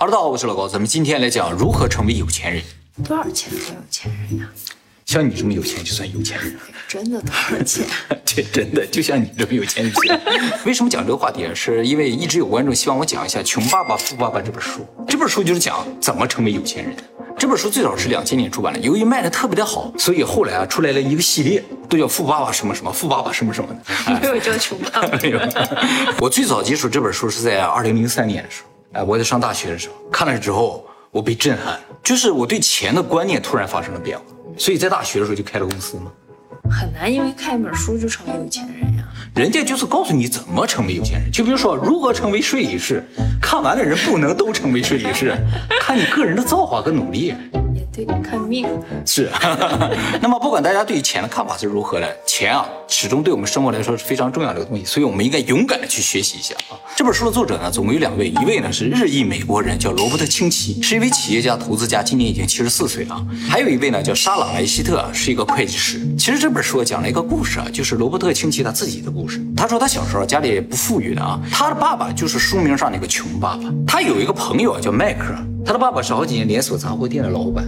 哈喽，大家好，我是老高，咱们今天来讲如何成为有钱人。多少钱的有钱人呀？像你这么有钱就算有钱人了，真的多少钱？这真的就像你这么有钱就行。为什么讲这个话题啊？是因为一直有观众希望我讲一下《穷爸爸富爸爸》这本书。这本书就是讲怎么成为有钱人的。这本书最早是两千年出版的，由于卖的特别的好，所以后来啊出来了一个系列，都叫富爸爸什么什么，富爸爸什么什么的。没有这个穷爸爸。没有。我最早接触这本书是在二零零三年的时候，哎，我在上大学的时候看了之后，我被震撼，就是我对钱的观念突然发生了变化。所以在大学的时候就开了公司嘛，很难因为看一本书就成为有钱人呀。人家就是告诉你怎么成为有钱人，就比如说如何成为税理士，看完的人不能都成为税理士，看你个人的造化跟努力。也对，看命是。那么不管大家对于钱的看法是如何的，钱啊始终对我们生活来说是非常重要的一个东西，所以我们应该勇敢的去学习一下啊。这本书的作者呢，总共有两位，一位呢是日裔美国人，叫罗伯特清崎，是一位企业家、投资家，今年已经七十四岁了。还有一位呢叫沙朗莱希特，是一个会计师。其实这本书讲了一个故事啊，就是罗伯特清崎他自己的故事。他说他小时候家里也不富裕的啊，他的爸爸就是书名上那个穷爸爸。他有一个朋友啊叫迈克，他的爸爸是好几年连锁杂货店的老板。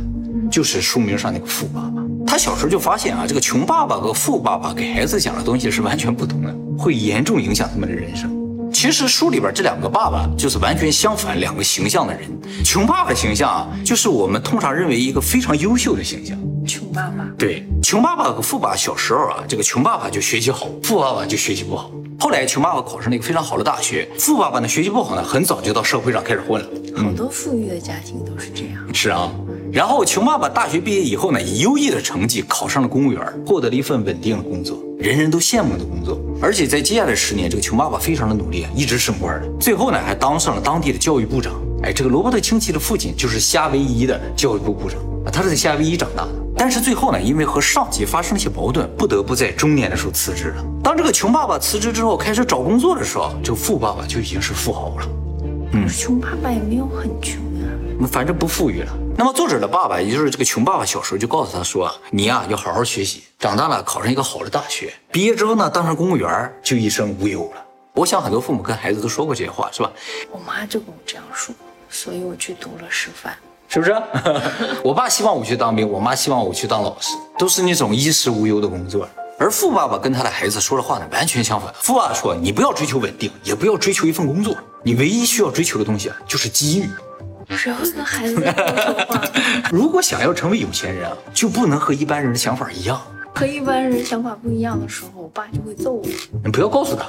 就是书名上那个富爸爸，他小时候就发现啊，这个穷爸爸和富爸爸给孩子讲的东西是完全不同的，会严重影响他们的人生。其实书里边这两个爸爸就是完全相反两个形象的人。穷爸爸的形象啊，就是我们通常认为一个非常优秀的形象。穷爸爸对，穷爸爸和富爸爸小时候啊，这个穷爸爸就学习好，富爸爸就学习不好。后来穷爸爸考上了一个非常好的大学，富爸爸呢学习不好呢，很早就到社会上开始混了。好多富裕的家庭都是这样。是啊。然后，穷爸爸大学毕业以后呢，以优异的成绩考上了公务员，获得了一份稳定的工作，人人都羡慕的工作。而且在接下来十年，这个穷爸爸非常的努力啊，一直升官的，最后呢，还当上了当地的教育部长。哎，这个罗伯特清崎的父亲就是夏威夷的教育部部长啊，他是在夏威夷长大的。但是最后呢，因为和上级发生了一些矛盾，不得不在中年的时候辞职了。当这个穷爸爸辞职之后，开始找工作的时候，这个富爸爸就已经是富豪了。嗯，穷爸爸也没有很穷呀，反正不富裕了。那么作者的爸爸，也就是这个穷爸爸，小时候就告诉他说：“你呀，要好好学习，长大了考上一个好的大学，毕业之后呢，当上公务员，就一生无忧了。”我想很多父母跟孩子都说过这些话，是吧？我妈就跟我这样说，所以我去读了师范，是不是？我爸希望我去当兵，我妈希望我去当老师，都是那种衣食无忧的工作。而富爸爸跟他的孩子说的话呢，完全相反。富爸爸说：“你不要追求稳定，也不要追求一份工作，你唯一需要追求的东西啊，就是机遇。”谁会跟孩子说话？如果想要成为有钱人啊，就不能和一般人的想法一样。和一般人想法不一样的时候，我爸就会揍我。你不要告诉他。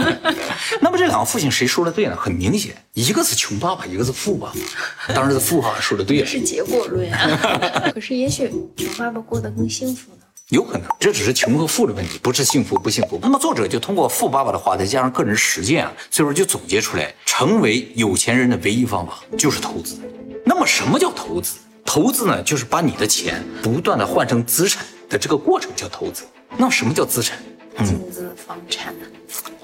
那么这两个父亲谁说的对呢？很明显，一个是穷爸爸，一个是富爸爸。当然是富爸爸说的对了。是结果论啊。可是也许穷爸爸过得更幸福呢。有可能，这只是穷和富的问题，不是幸福不幸福。那么作者就通过富爸爸的话，再加上个人实践啊，最后就总结出来，成为有钱人的唯一方法就是投资。那么什么叫投资？投资呢，就是把你的钱不断的换成资产的这个过程叫投资。那什么叫资产？金资、房产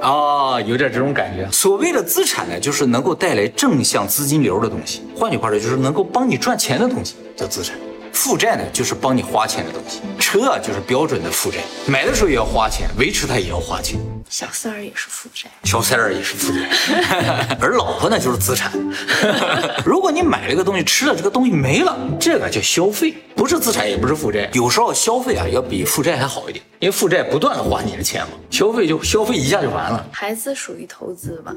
啊，有点这种感觉。所谓的资产呢，就是能够带来正向资金流的东西。换句话说，就是能够帮你赚钱的东西叫资产。负债呢，就是帮你花钱的东西。车啊，就是标准的负债，买的时候也要花钱，维持它也要花钱。小三儿也是负债，小三儿也是负债，而老婆呢就是资产。如果你买了个东西，吃了这个东西没了，这个叫消费，不是资产，也不是负债。有时候消费啊，要比负债还好一点，因为负债不断的花你的钱嘛，消费就消费一下就完了。孩子属于投资吧？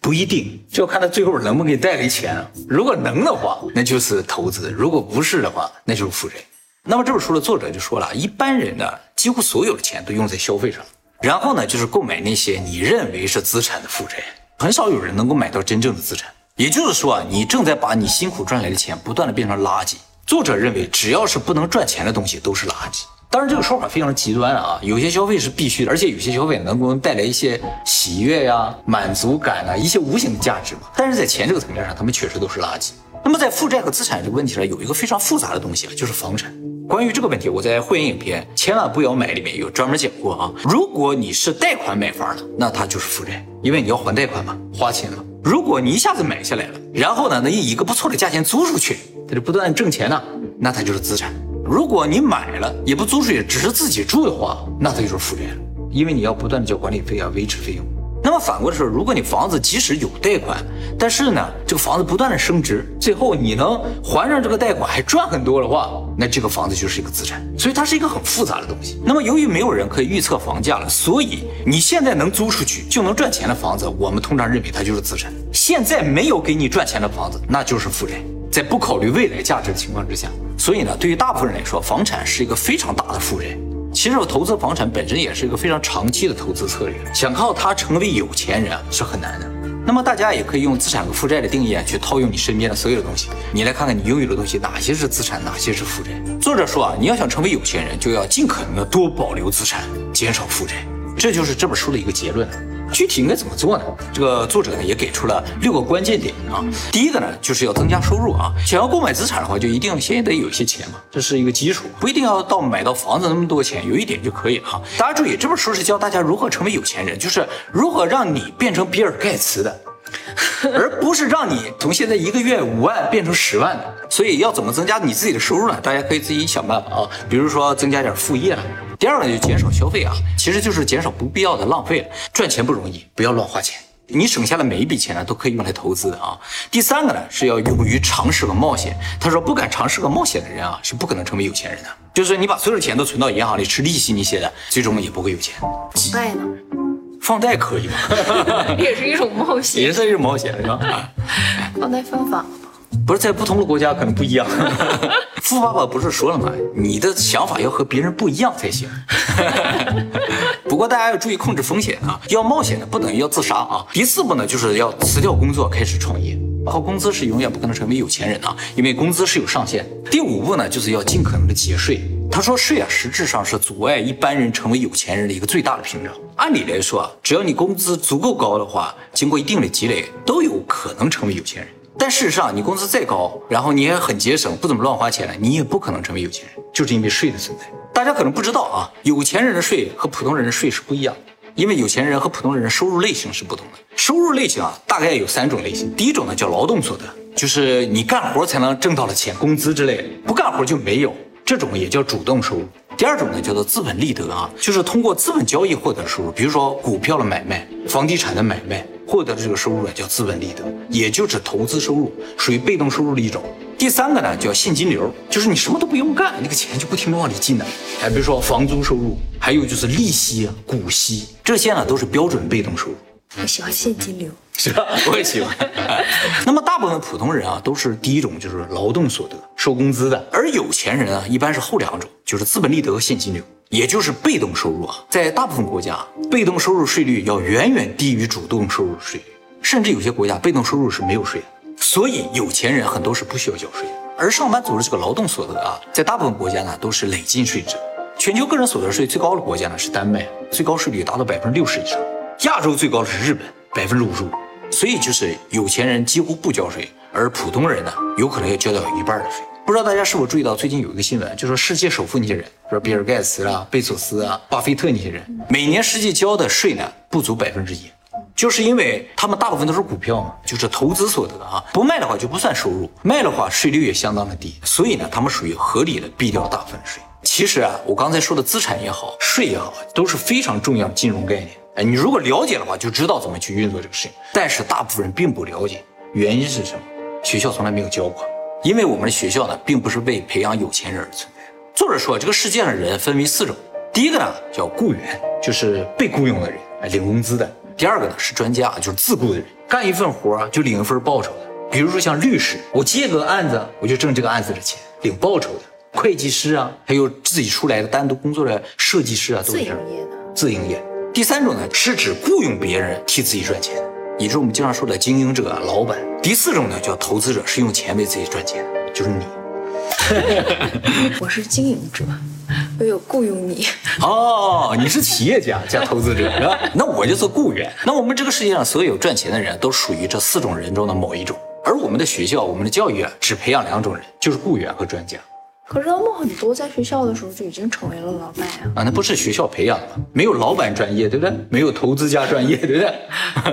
不一定，就要看他最后能不能给你带来钱。如果能的话，那就是投资；如果不是的话，那就是负债。那么这本书的作者就说了，一般人呢，几乎所有的钱都用在消费上。然后呢，就是购买那些你认为是资产的负债，很少有人能够买到真正的资产。也就是说啊，你正在把你辛苦赚来的钱不断的变成垃圾。作者认为，只要是不能赚钱的东西都是垃圾。当然，这个说法非常极端啊，有些消费是必须的，而且有些消费能够带来一些喜悦呀、满足感啊，一些无形的价值嘛。但是在钱这个层面上，他们确实都是垃圾。那么在负债和资产这个问题上，有一个非常复杂的东西啊，就是房产。关于这个问题，我在会员影片《千万不要买》里面有专门讲过啊。如果你是贷款买房的，那它就是负债，因为你要还贷款嘛，花钱嘛。如果你一下子买下来了，然后呢，能以一个不错的价钱租出去，它就不断挣钱呢，那它就是资产。如果你买了也不租出去，只是自己住的话，那它就是负债，因为你要不断的交管理费啊、维持费用。那么反过来说，如果你房子即使有贷款，但是呢，这个房子不断的升值，最后你能还上这个贷款还赚很多的话，那这个房子就是一个资产。所以它是一个很复杂的东西。那么由于没有人可以预测房价了，所以你现在能租出去就能赚钱的房子，我们通常认为它就是资产。现在没有给你赚钱的房子，那就是负债。在不考虑未来价值的情况之下，所以呢，对于大部分人来说，房产是一个非常大的负债。其实我投资房产本身也是一个非常长期的投资策略，想靠它成为有钱人是很难的。那么大家也可以用资产和负债的定义啊去套用你身边的所有的东西，你来看看你拥有的东西哪些是资产，哪些是负债。作者说啊，你要想成为有钱人，就要尽可能的多保留资产，减少负债，这就是这本书的一个结论。具体应该怎么做呢？这个作者呢也给出了六个关键点啊。第一个呢就是要增加收入啊。想要购买资产的话，就一定先得有一些钱嘛，这是一个基础，不一定要到买到房子那么多钱，有一点就可以了哈。大家注意，这本书是教大家如何成为有钱人，就是如何让你变成比尔盖茨的，而不是让你从现在一个月五万变成十万的。所以要怎么增加你自己的收入呢？大家可以自己想办法啊，比如说增加点副业。第二个就减少消费啊，其实就是减少不必要的浪费了。赚钱不容易，不要乱花钱。你省下的每一笔钱呢，都可以用来投资的啊。第三个呢，是要勇于尝试和冒险。他说，不敢尝试和冒险的人啊，是不可能成为有钱人的。就是你把所有的钱都存到银行里吃利息那些的，最终也不会有钱。放贷呢？放贷可以吗？也是一种冒险，也是一种冒险，是吧？放贷方法。不是在不同的国家可能不一样。富爸爸不是说了吗？你的想法要和别人不一样才行。不过大家要注意控制风险啊，要冒险的不等于要自杀啊。第四步呢，就是要辞掉工作开始创业。靠工资是永远不可能成为有钱人啊，因为工资是有上限。第五步呢，就是要尽可能的节税。他说税啊，实质上是阻碍一般人成为有钱人的一个最大的屏障。按理来说啊，只要你工资足够高的话，经过一定的积累，都有可能成为有钱人。但事实上，你工资再高，然后你也很节省，不怎么乱花钱了，你也不可能成为有钱人，就是因为税的存在。大家可能不知道啊，有钱人的税和普通人的税是不一样的，因为有钱人和普通人的收入类型是不同的。收入类型啊，大概有三种类型。第一种呢叫劳动所得，就是你干活才能挣到的钱，工资之类的，不干活就没有，这种也叫主动收入。第二种呢叫做资本利得啊，就是通过资本交易获得的收入，比如说股票的买卖、房地产的买卖。获得的这个收入呢，叫资本利得，也就是投资收入，属于被动收入的一种。第三个呢，叫现金流，就是你什么都不用干，那个钱就不停的往里进的。哎，比如说房租收入，还有就是利息啊、股息，这些呢都是标准被动收入。我喜欢现金流，是吧？我也喜欢。那么大部分普通人啊，都是第一种，就是劳动所得，收工资的。而有钱人啊，一般是后两种，就是资本利得和现金流。也就是被动收入啊，在大部分国家，被动收入税率要远远低于主动收入税率，甚至有些国家被动收入是没有税的。所以有钱人很多是不需要交税的。而上班族的这个劳动所得啊，在大部分国家呢都是累进税制。全球个人所得税最高的国家呢是丹麦，最高税率达到百分之六十以上。亚洲最高是日本，百分之五十五。所以就是有钱人几乎不交税，而普通人呢有可能要交掉一半的税。不知道大家是否注意到，最近有一个新闻，就说世界首富那些人，比如比尔盖茨啊、贝索斯啊、巴菲特那些人，每年实际交的税呢不足百分之一，就是因为他们大部分都是股票嘛，就是投资所得啊，不卖的话就不算收入，卖的话税率也相当的低，所以呢，他们属于合理的避掉大部分税。其实啊，我刚才说的资产也好，税也好，都是非常重要的金融概念。哎，你如果了解的话，就知道怎么去运作这个事情。但是大部分人并不了解，原因是什么？学校从来没有教过。因为我们的学校呢，并不是为培养有钱人而存在。作者说，这个世界上人分为四种，第一个呢叫雇员，就是被雇佣的人，哎，领工资的；第二个呢是专家，就是自雇的人，干一份活就领一份报酬的。比如说像律师，我接个案子，我就挣这个案子的钱，领报酬的；会计师啊，还有自己出来的单独工作的设计师啊，都是自营业的。自营业。第三种呢是指雇佣别人替自己赚钱。也就是我们经常说的经营者、老板。第四种呢叫投资者，是用钱为自己赚钱，就是你。我是经营者，我有雇佣你。哦，你是企业家加投资者是吧？那我就是雇员。那我们这个世界上所有赚钱的人都属于这四种人中的某一种，而我们的学校、我们的教育啊，只培养两种人，就是雇员和专家。可是他们很多在学校的时候就已经成为了老板呀！啊，那不是学校培养的吗？没有老板专业，对不对？没有投资家专业，对不对？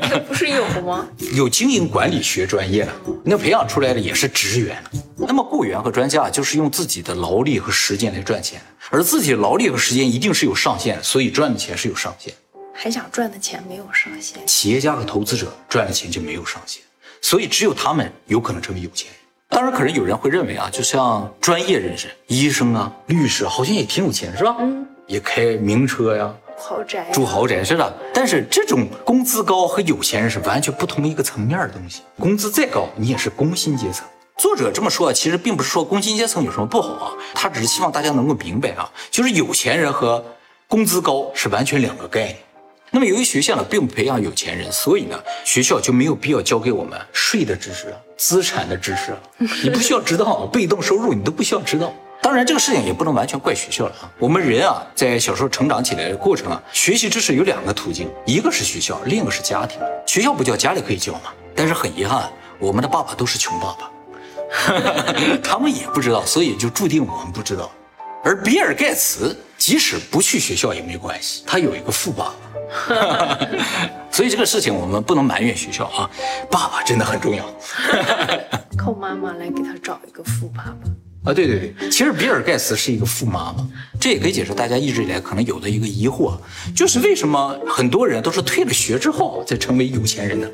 那 不是有吗？有经营管理学专业的，那培养出来的也是职员。那么雇员和专家就是用自己的劳力和时间来赚钱，而自己的劳力和时间一定是有上限，所以赚的钱是有上限。还想赚的钱没有上限。企业家和投资者赚的钱就没有上限，所以只有他们有可能成为有钱人。当然，可能有人会认为啊，就像专业人士、医生啊、律师，好像也挺有钱，是吧？嗯，也开名车呀，豪宅，住豪宅是的。但是这种工资高和有钱人是完全不同一个层面的东西。工资再高，你也是工薪阶层。作者这么说啊，其实并不是说工薪阶层有什么不好啊，他只是希望大家能够明白啊，就是有钱人和工资高是完全两个概念。那么由于学校呢并不培养有钱人，所以呢学校就没有必要教给我们税的知识、资产的知识，你不需要知道，被动收入你都不需要知道。当然这个事情也不能完全怪学校了啊，我们人啊在小时候成长起来的过程啊，学习知识有两个途径，一个是学校，另一个是家庭。学校不教，家里可以教嘛。但是很遗憾，我们的爸爸都是穷爸爸。他们也不知道，所以就注定我们不知道。而比尔盖茨即使不去学校也没关系，他有一个富爸爸。所以这个事情我们不能埋怨学校啊，爸爸真的很重要。靠妈妈来给他找一个富爸爸。啊，对对对，其实比尔盖茨是一个富妈妈，这也可以解释大家一直以来可能有的一个疑惑，就是为什么很多人都是退了学之后才成为有钱人呢？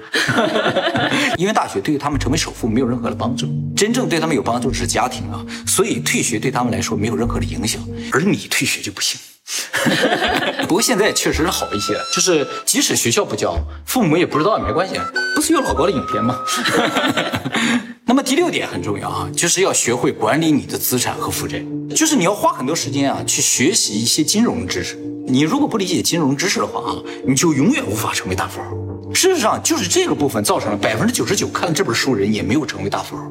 因为大学对于他们成为首富没有任何的帮助，真正对他们有帮助的是家庭啊，所以退学对他们来说没有任何的影响，而你退学就不行。不过现在确实是好一些，就是即使学校不教，父母也不知道也没关系，不是有老高的影片吗？那么第六点很重要啊，就是要学会管理你的资产和负债，就是你要花很多时间啊去学习一些金融知识。你如果不理解金融知识的话啊，你就永远无法成为大富豪。事实上，就是这个部分造成了百分之九十九看了这本书人也没有成为大富豪，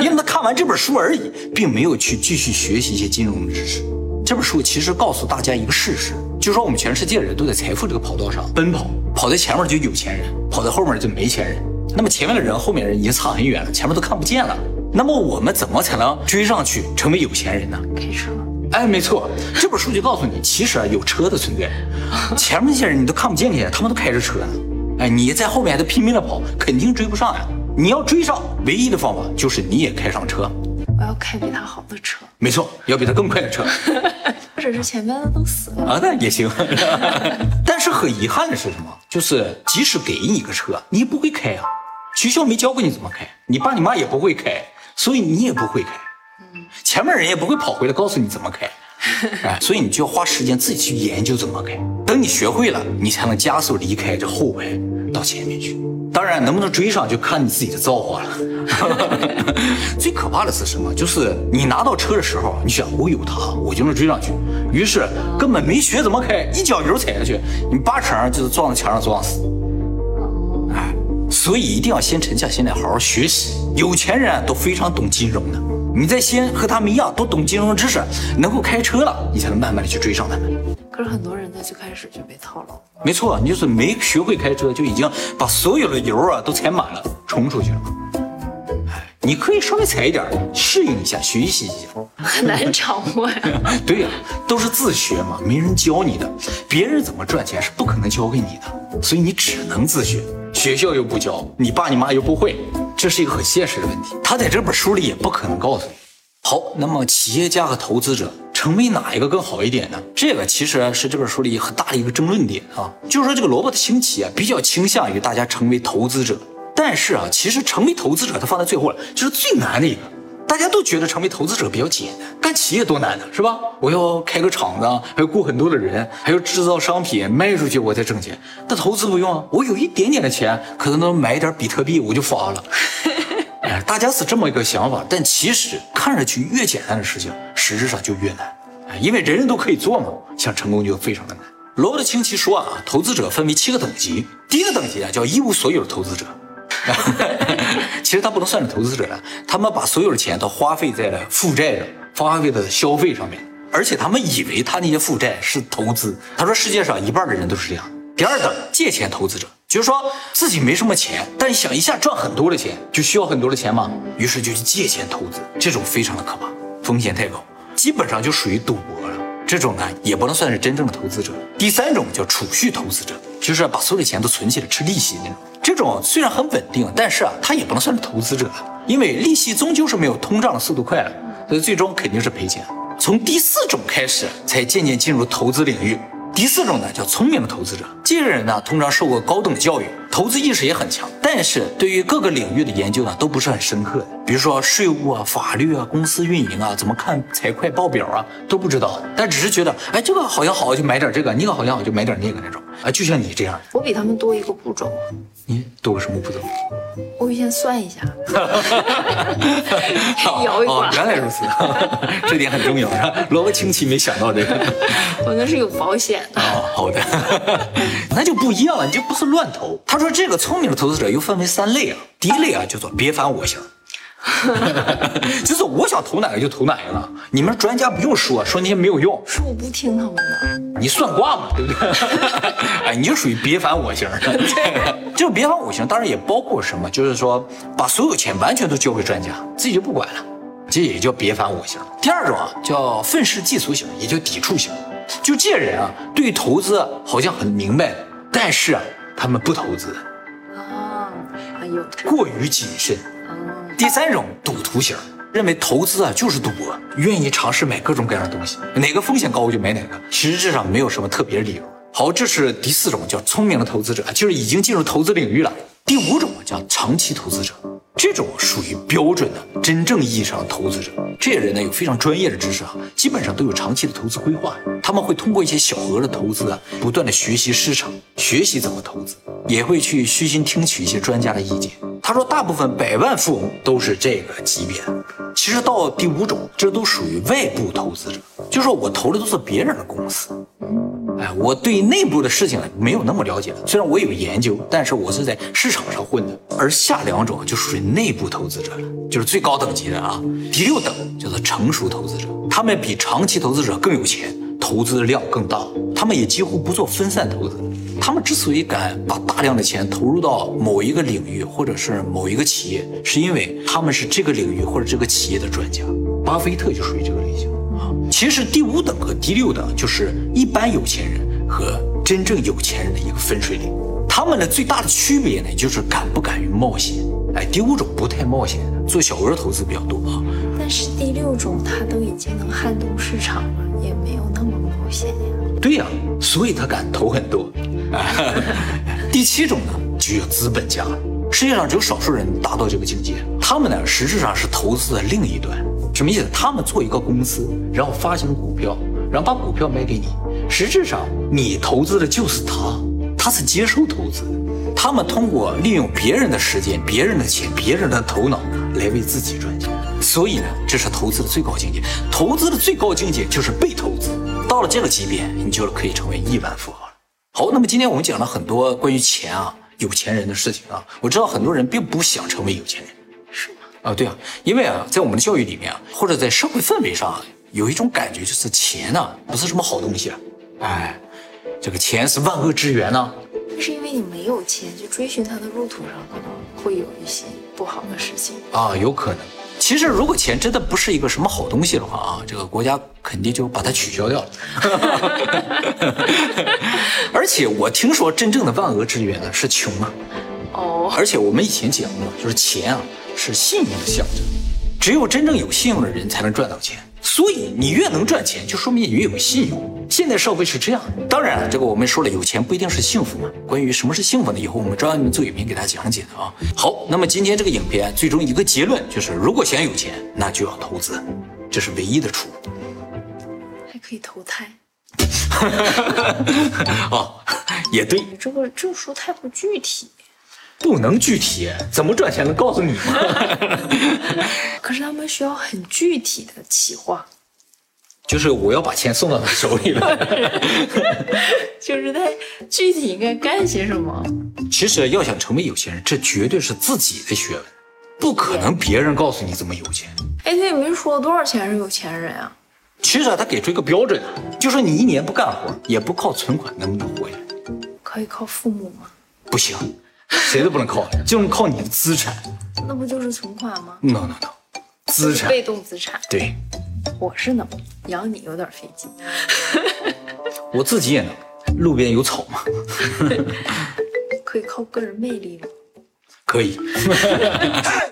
因为他看完这本书而已，并没有去继续学习一些金融知识。这本书其实告诉大家一个事实，就是说我们全世界人都在财富这个跑道上奔跑，跑在前面就有钱人，跑在后面就没钱人。那么前面的人，后面人已经差很远了，前面都看不见了。那么我们怎么才能追上去，成为有钱人呢？开车。哎，没错，这本书就告诉你，其实啊有车的存在，前面那些人你都看不见去，他们都开着车呢。哎，你在后面还在拼命的跑，肯定追不上呀。你要追上，唯一的方法就是你也开上车。我要开比他好的车。没错，要比他更快的车。或者是前面的都死了啊，那也行。但是很遗憾的是什么？就是即使给你个车，你也不会开啊。学校没教过你怎么开，你爸你妈也不会开，所以你也不会开。嗯，前面人也不会跑回来告诉你怎么开，哎，所以你就要花时间自己去研究怎么开。等你学会了，你才能加速离开这后排到前面去。当然，能不能追上就看你自己的造化了。最可怕的是什么？就是你拿到车的时候，你想我有它，我就能追上去。于是根本没学怎么开，一脚油踩下去，你八成就是撞在墙上撞死。哎。所以一定要先沉下心来好好学习。有钱人都非常懂金融的，你再先和他们一样都懂金融知识，能够开车了，你才能慢慢的去追上他们。可是很多人在最开始就被套牢。没错，你就是没学会开车，就已经把所有的油啊都踩满了，冲出去了。哎，你可以稍微踩一点，适应一下，学习一下。很难掌握呀。对呀，都是自学嘛，没人教你的，别人怎么赚钱是不可能教给你的，所以你只能自学。学校又不教，你爸你妈又不会，这是一个很现实的问题。他在这本书里也不可能告诉你。好，那么企业家和投资者成为哪一个更好一点呢？这个其实是这本书里很大的一个争论点啊，就是说这个萝卜的兴起啊比较倾向于大家成为投资者，但是啊，其实成为投资者他放在最后了，就是最难的一个。大家都觉得成为投资者比较简单，干企业多难呢，是吧？我要开个厂子，还要雇很多的人，还要制造商品卖出去，我才挣钱。但投资不用啊，我有一点点的钱，可能能买一点比特币，我就发了。哎，大家是这么一个想法，但其实看上去越简单的事情，实质上就越难。哎，因为人人都可以做嘛，想成功就非常的难。罗伯特清崎说啊，投资者分为七个等级，第一个等级啊叫一无所有的投资者。其实他不能算是投资者了，他们把所有的钱都花费在了负债上，花费在消费上面，而且他们以为他那些负债是投资。他说世界上一半的人都是这样。第二等借钱投资者，就是说自己没什么钱，但想一下赚很多的钱，就需要很多的钱嘛，于是就去借钱投资，这种非常的可怕，风险太高，基本上就属于赌博了。这种呢也不能算是真正的投资者。第三种叫储蓄投资者，就是把所有的钱都存起来吃利息那种。这种虽然很稳定，但是啊，他也不能算是投资者，因为利息终究是没有通胀的速度快的，所以最终肯定是赔钱。从第四种开始，才渐渐进入投资领域，第四种呢叫聪明的投资者，这些人呢通常受过高等教育，投资意识也很强，但是对于各个领域的研究呢都不是很深刻，比如说税务啊、法律啊、公司运营啊、怎么看财会报表啊都不知道，但只是觉得哎这个好像好就买点这个，那个好像好就买点那个那种啊，就像你这样，我比他们多一个步骤，你多个什么步骤？我会先算一下，摇一哦卦，，原来如此，这点很重要，萝卜青奇没想到这个。我那是有保险的。哦，好的，那就不一样了，你就不是乱投。他说这个聪明的投资者又分为三类啊，第一类啊叫做别烦我型，就是我想投哪个就投哪个了，你们专家不用说，说那些没有用，说我不听他们的，你算卦嘛，对不对？哎，你就属于别烦我型的。这种别烦我型当然也包括什么，就是说把所有钱完全都交给专家，自己就不管了，这也叫别烦我型。第二种啊叫愤世嫉俗型，也叫抵触型。就这人啊，对于投资好像很明白，但是啊，他们不投资，啊，哎呦过于谨慎。第三种赌徒型，认为投资啊就是赌博，愿意尝试买各种各样的东西，哪个风险高我就买哪个，实质上没有什么特别理由。好，这是第四种叫聪明的投资者，就是已经进入投资领域了。第五种叫长期投资者，这种属于标准的真正意义上的投资者。这些人呢有非常专业的知识啊，基本上都有长期的投资规划。他们会通过一些小额的投资啊，不断的学习市场，学习怎么投资，也会去虚心听取一些专家的意见。他说，大部分百万富翁都是这个级别的。其实到第五种，这都属于外部投资者，就是说我投的都是别人的公司。哎，我对内部的事情没有那么了解，虽然我有研究，但是我是在市场上混的。而下两种就属于内部投资者了，就是最高等级的啊。第六等叫做成熟投资者，他们比长期投资者更有钱，投资的量更大，他们也几乎不做分散投资。他们之所以敢把大量的钱投入到某一个领域或者是某一个企业，是因为他们是这个领域或者这个企业的专家。巴菲特就属于这个类型啊。其实第五等和第六等就是一般有钱人和真正有钱人的一个分水岭。他们的最大的区别呢，就是敢不敢于冒险。哎，第五种不太冒险的，做小额投资比较多啊。但是第六种他都已经能撼动市场了，也没有那么冒险呀。对呀、所以他敢投很多。第七种呢，就有资本家。世界上只有少数人达到这个境界，他们呢实质上是投资的另一端。什么意思？他们做一个公司，然后发行股票，然后把股票卖给你，实质上你投资的就是他，他是接受投资的。他们通过利用别人的时间、别人的钱、别人的头脑来为自己赚钱。所以呢，这是投资的最高境界。投资的最高境界就是被投资。到了这个级别，你就可以成为亿万富豪了。好，那么今天我们讲了很多关于钱啊、有钱人的事情啊。我知道很多人并不想成为有钱人。是吗？啊，对啊，因为啊，在我们的教育里面啊，或者在社会氛围上啊，有一种感觉就是钱呢、不是什么好东西啊。哎，这个钱是万恶之源呢、那是因为你没有钱，去追寻它的路途上可能会有一些不好的事情。啊，有可能。其实，如果钱真的不是一个什么好东西的话啊，这个国家肯定就把它取消掉了。而且我听说，真正的万恶之源呢是穷啊。哦，而且我们以前讲过，就是钱啊是信用的象征，只有真正有信用的人才能赚到钱。所以你越能赚钱，就说明你越有信用。现在社会是这样。当然了，这个我们说了，有钱不一定是幸福嘛。关于什么是幸福呢？以后我们专门做影片给大家讲解的啊。好，那么今天这个影片最终一个结论就是，如果想有钱，那就要投资，这是唯一的出路。还可以投胎。哦，也对，你这个这个书太不具体。不能具体，怎么赚钱能告诉你吗？可是他们需要很具体的企划，就是我要把钱送到他手里了。就是他具体应该干些什么。其实要想成为有钱人，这绝对是自己的学问，不可能别人告诉你怎么有钱。哎，他也没说多少钱是有钱人啊。其实啊，他给出一个标准，就是你一年不干活，也不靠存款，能不能活下来？可以靠父母吗？不行，谁都不能靠，就是靠你的资产。那不就是存款吗？No no no，资产被动资产。对我是能，养你有点费劲。我自己也能。路边有草吗？可以靠个人魅力吗？可以。